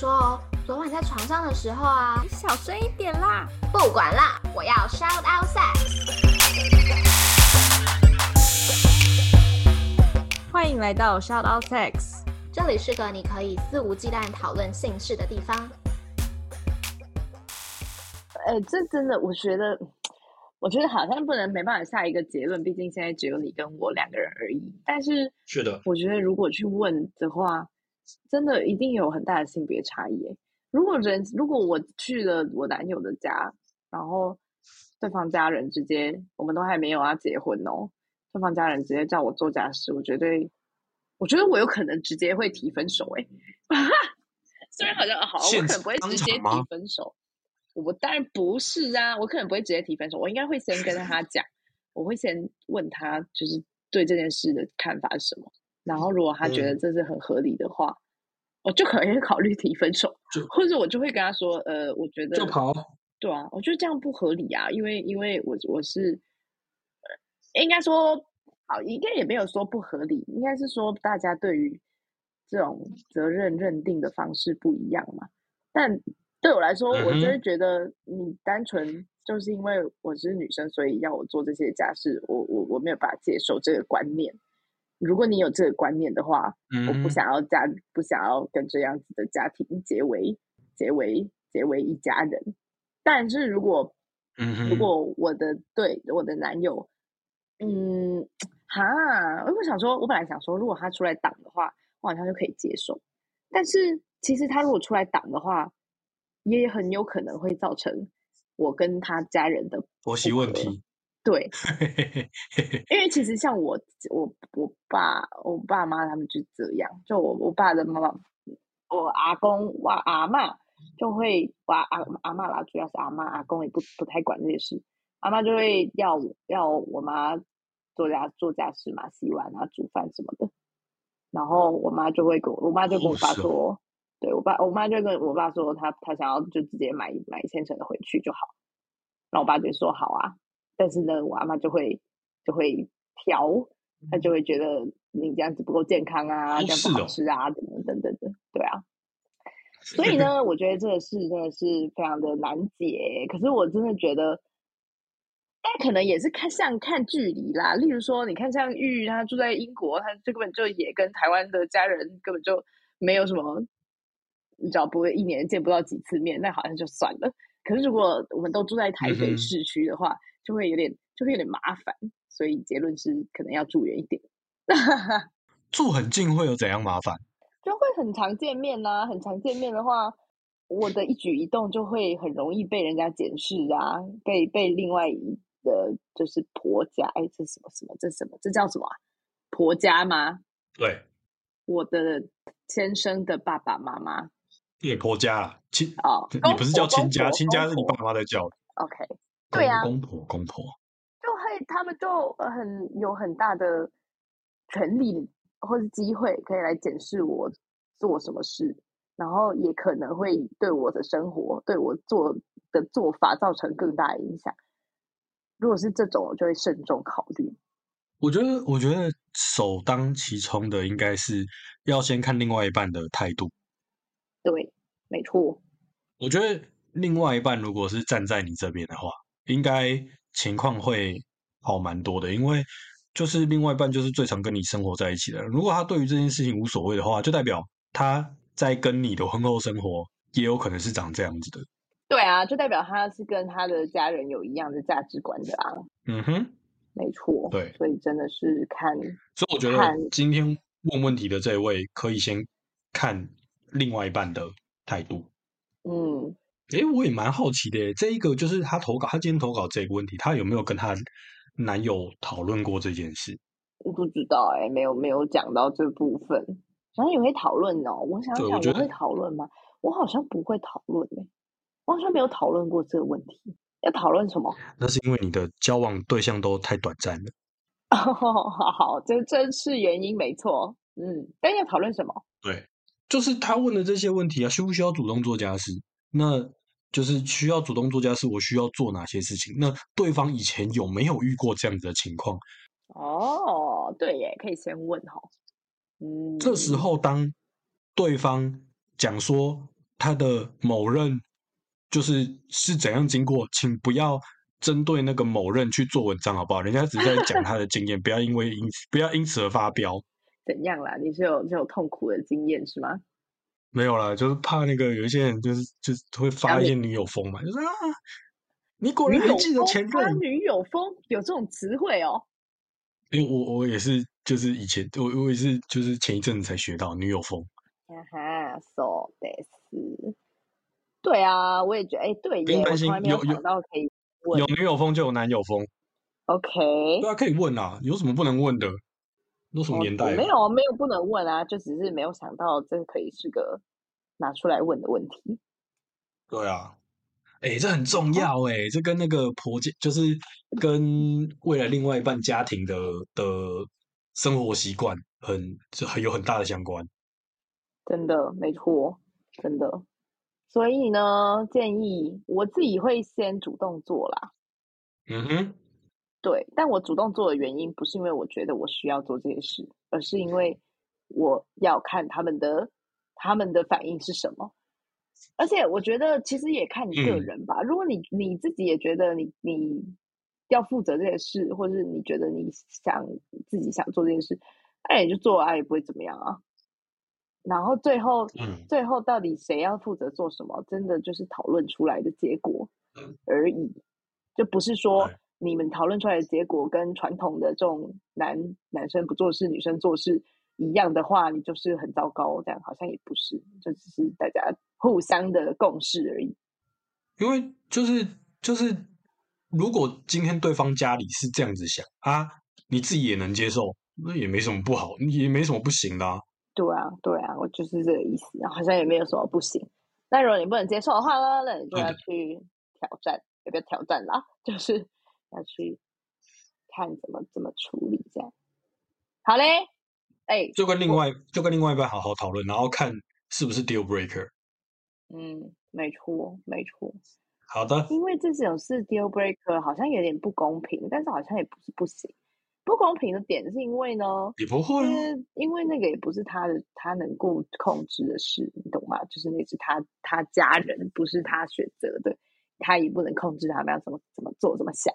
说哦，昨晚在床上的时候啊，你小声一点啦。不管啦，我要 shout out sex。欢迎来到 shout out sex，这里是个你可以肆无忌惮讨论性事的地方。哎、欸，这真的，我觉得，我觉得好像不能没办法下一个结论，毕竟现在只有你跟我两个人而已。但是，是的，我觉得如果去问的话。真的一定有很大的性别差异。如果人，如果我去了我男友的家，然后对方家人直接，我们都还没有要结婚哦，对方家人直接叫我做家事，我绝对，我觉得我有可能直接会提分手。哎，虽然好像好，我可能不会直接提分手。我当然不是啊，我可能不会直接提分手，我应该会先跟他讲，我会先问他，就是对这件事的看法是什么。然后，如果他觉得这是很合理的话，嗯、我就可能会考虑提分手，或者我就会跟他说：“呃，我觉得就跑，对啊，我觉得这样不合理啊，因为因为我我是，应该说好，应该也没有说不合理，应该是说大家对于这种责任认定的方式不一样嘛。但对我来说，我真的觉得你单纯就是因为我是女生，所以要我做这些家事，我我我没有办法接受这个观念。”如果你有这个观念的话，嗯、我不想要家，不想要跟这样子的家庭结为结为结为一家人。但是如果，嗯、如果我的对我的男友，嗯，哈，我想说，我本来想说，如果他出来挡的话，我好像就可以接受。但是其实他如果出来挡的话，也很有可能会造成我跟他家人的婆媳问题。对，因为其实像我，我我爸、我爸妈他们就这样。就我我爸的妈妈，我阿公、我阿妈就会，我阿阿妈啦，主要是阿妈，阿公也不不太管这些事。阿妈就会要要我妈做家做家事嘛，洗碗啊、煮饭什么的。然后我妈就会跟我，我妈就跟我爸说，哦、对我爸，我妈就跟我爸说，他他想要就直接买买现成的回去就好。然后我爸就说好啊。但是呢，我阿妈就会就会调，她就会觉得你这样子不够健康啊，哦、这样不好吃啊，等等等等的，对啊。所以呢，我觉得这个事真的是非常的难解。可是我真的觉得，但可能也是看像看距离啦。例如说，你看像玉，他住在英国，他这根本就也跟台湾的家人根本就没有什么，你知道，不会一年见不到几次面，那好像就算了。可是如果我们都住在台北市区的话，嗯就会有点，就会有点麻烦，所以结论是可能要住远一点。住很近会有怎样麻烦？就会很常见面呐、啊，很常见面的话，我的一举一动就会很容易被人家检视啊，被被另外一个就是婆家，哎，这什么什么，这什么，这叫什么？婆家吗？对，我的亲生的爸爸妈妈，也婆家亲哦，你不是叫亲家，亲家是你爸妈在叫的。OK。对呀，公婆公婆就会，他们就很有很大的权利或是机会，可以来检视我做什么事，然后也可能会对我的生活、对我做的做法造成更大的影响。如果是这种，我就会慎重考虑。我觉得，我觉得首当其冲的应该是要先看另外一半的态度。对，没错。我觉得另外一半如果是站在你这边的话。应该情况会好蛮多的，因为就是另外一半就是最常跟你生活在一起的。如果他对于这件事情无所谓的话，就代表他在跟你的婚后生活也有可能是长这样子的。对啊，就代表他是跟他的家人有一样的价值观的啊。嗯哼，没错。对，所以真的是看。所以我觉得今天问问题的这位可以先看另外一半的态度。嗯。哎，我也蛮好奇的。这一个就是她投稿，她今天投稿这个问题，她有没有跟她男友讨论过这件事？我不知道，哎，没有没有讲到这部分。好像也会讨论哦？我想想，我会讨论吗？我好像不会讨论，哎，我好像没有讨论过这个问题。要讨论什么？那是因为你的交往对象都太短暂了。哦，好好，这这是原因，没错。嗯，但要讨论什么？对，就是他问的这些问题啊，需不需要主动做家事？那就是需要主动做家事，我需要做哪些事情？那对方以前有没有遇过这样子的情况？哦，对耶，可以先问哈。嗯，这时候当对方讲说他的某任就是是怎样经过，请不要针对那个某任去做文章，好不好？人家只是在讲他的经验，不要因为因此不要因此而发飙。怎样啦？你是有这种痛苦的经验是吗？没有啦，就是怕那个有一些人就是就是会发一些女友风嘛，就是啊，你果然还记得前任女友风有这种词汇哦。因为我我也是，就是以前我我也是，就是前一阵子才学到女友风。啊哈，so this，对啊，我也觉得，哎，对耶，我从来没有想到可以问有有女友风就有男友风。OK，对啊，可以问啊，有什么不能问的？都什么年代没有没有不能问啊，就只是没有想到这可以是个拿出来问的问题。对啊。哎、欸，这很重要哎、欸，这跟那个婆家，就是跟未来另外一半家庭的的生活习惯很就很有很大的相关。真的，没错，真的。所以呢，建议我自己会先主动做啦。嗯哼，对，但我主动做的原因不是因为我觉得我需要做这些事，而是因为我要看他们的他们的反应是什么。而且我觉得，其实也看你个人吧。嗯、如果你你自己也觉得你你要负责这件事，或者是你觉得你想自己想做这件事，哎，你就做啊，也不会怎么样啊。然后最后，嗯、最后到底谁要负责做什么，真的就是讨论出来的结果而已，就不是说你们讨论出来的结果跟传统的这种男男生不做事，女生做事。一样的话，你就是很糟糕，这样好像也不是，就只是大家互相的共识而已。因为就是就是，如果今天对方家里是这样子想啊，你自己也能接受，那也没什么不好，也没什么不行的啊。对啊，对啊，我就是这个意思，好像也没有什么不行。那如果你不能接受的话呢，那你就要去挑战，有没有挑战啦？就是要去看怎么怎么处理这样。好嘞。哎，就跟另外就跟另外一半好好讨论，然后看是不是 deal breaker。嗯，没错，没错。好的，因为这种是 deal breaker，好像有点不公平，但是好像也不是不行。不公平的点是因为呢，也不会，因为那个也不是他的，他能够控制的事，你懂吗？就是那是他他家人，不是他选择的，他也不能控制他们要怎么怎么做，怎么想。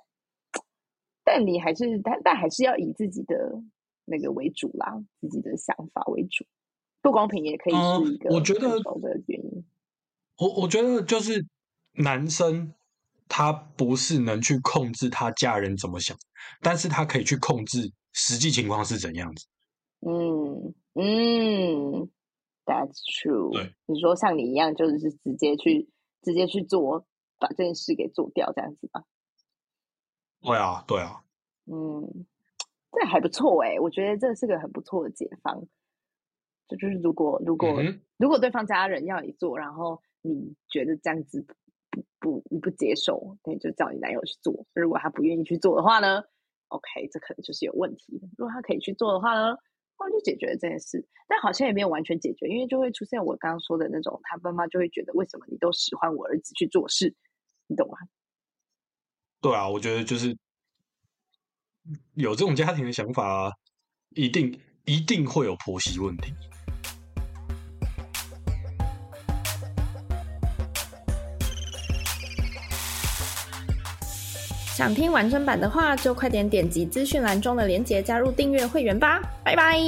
但你还是，但但还是要以自己的。那个为主啦，自己的想法为主，不公平也可以是一个我觉得的原因。我我觉得就是男生他不是能去控制他家人怎么想，但是他可以去控制实际情况是怎样子。嗯嗯，That's true。对，你说像你一样，就是直接去直接去做，把这件事给做掉，这样子吧？对啊，对啊。嗯。这还不错哎，我觉得这是个很不错的解方。这就是如果如果、嗯、如果对方家人要你做，然后你觉得这样子不不你不接受，那就叫你男友去做。如果他不愿意去做的话呢，OK，这可能就是有问题的。如果他可以去做的话呢，那就解决了这件事。但好像也没有完全解决，因为就会出现我刚刚说的那种，他爸妈就会觉得为什么你都使唤我儿子去做事，你懂吗？对啊，我觉得就是。有这种家庭的想法，一定一定会有婆媳问题。想听完整版的话，就快点点击资讯栏中的链接加入订阅会员吧！拜拜。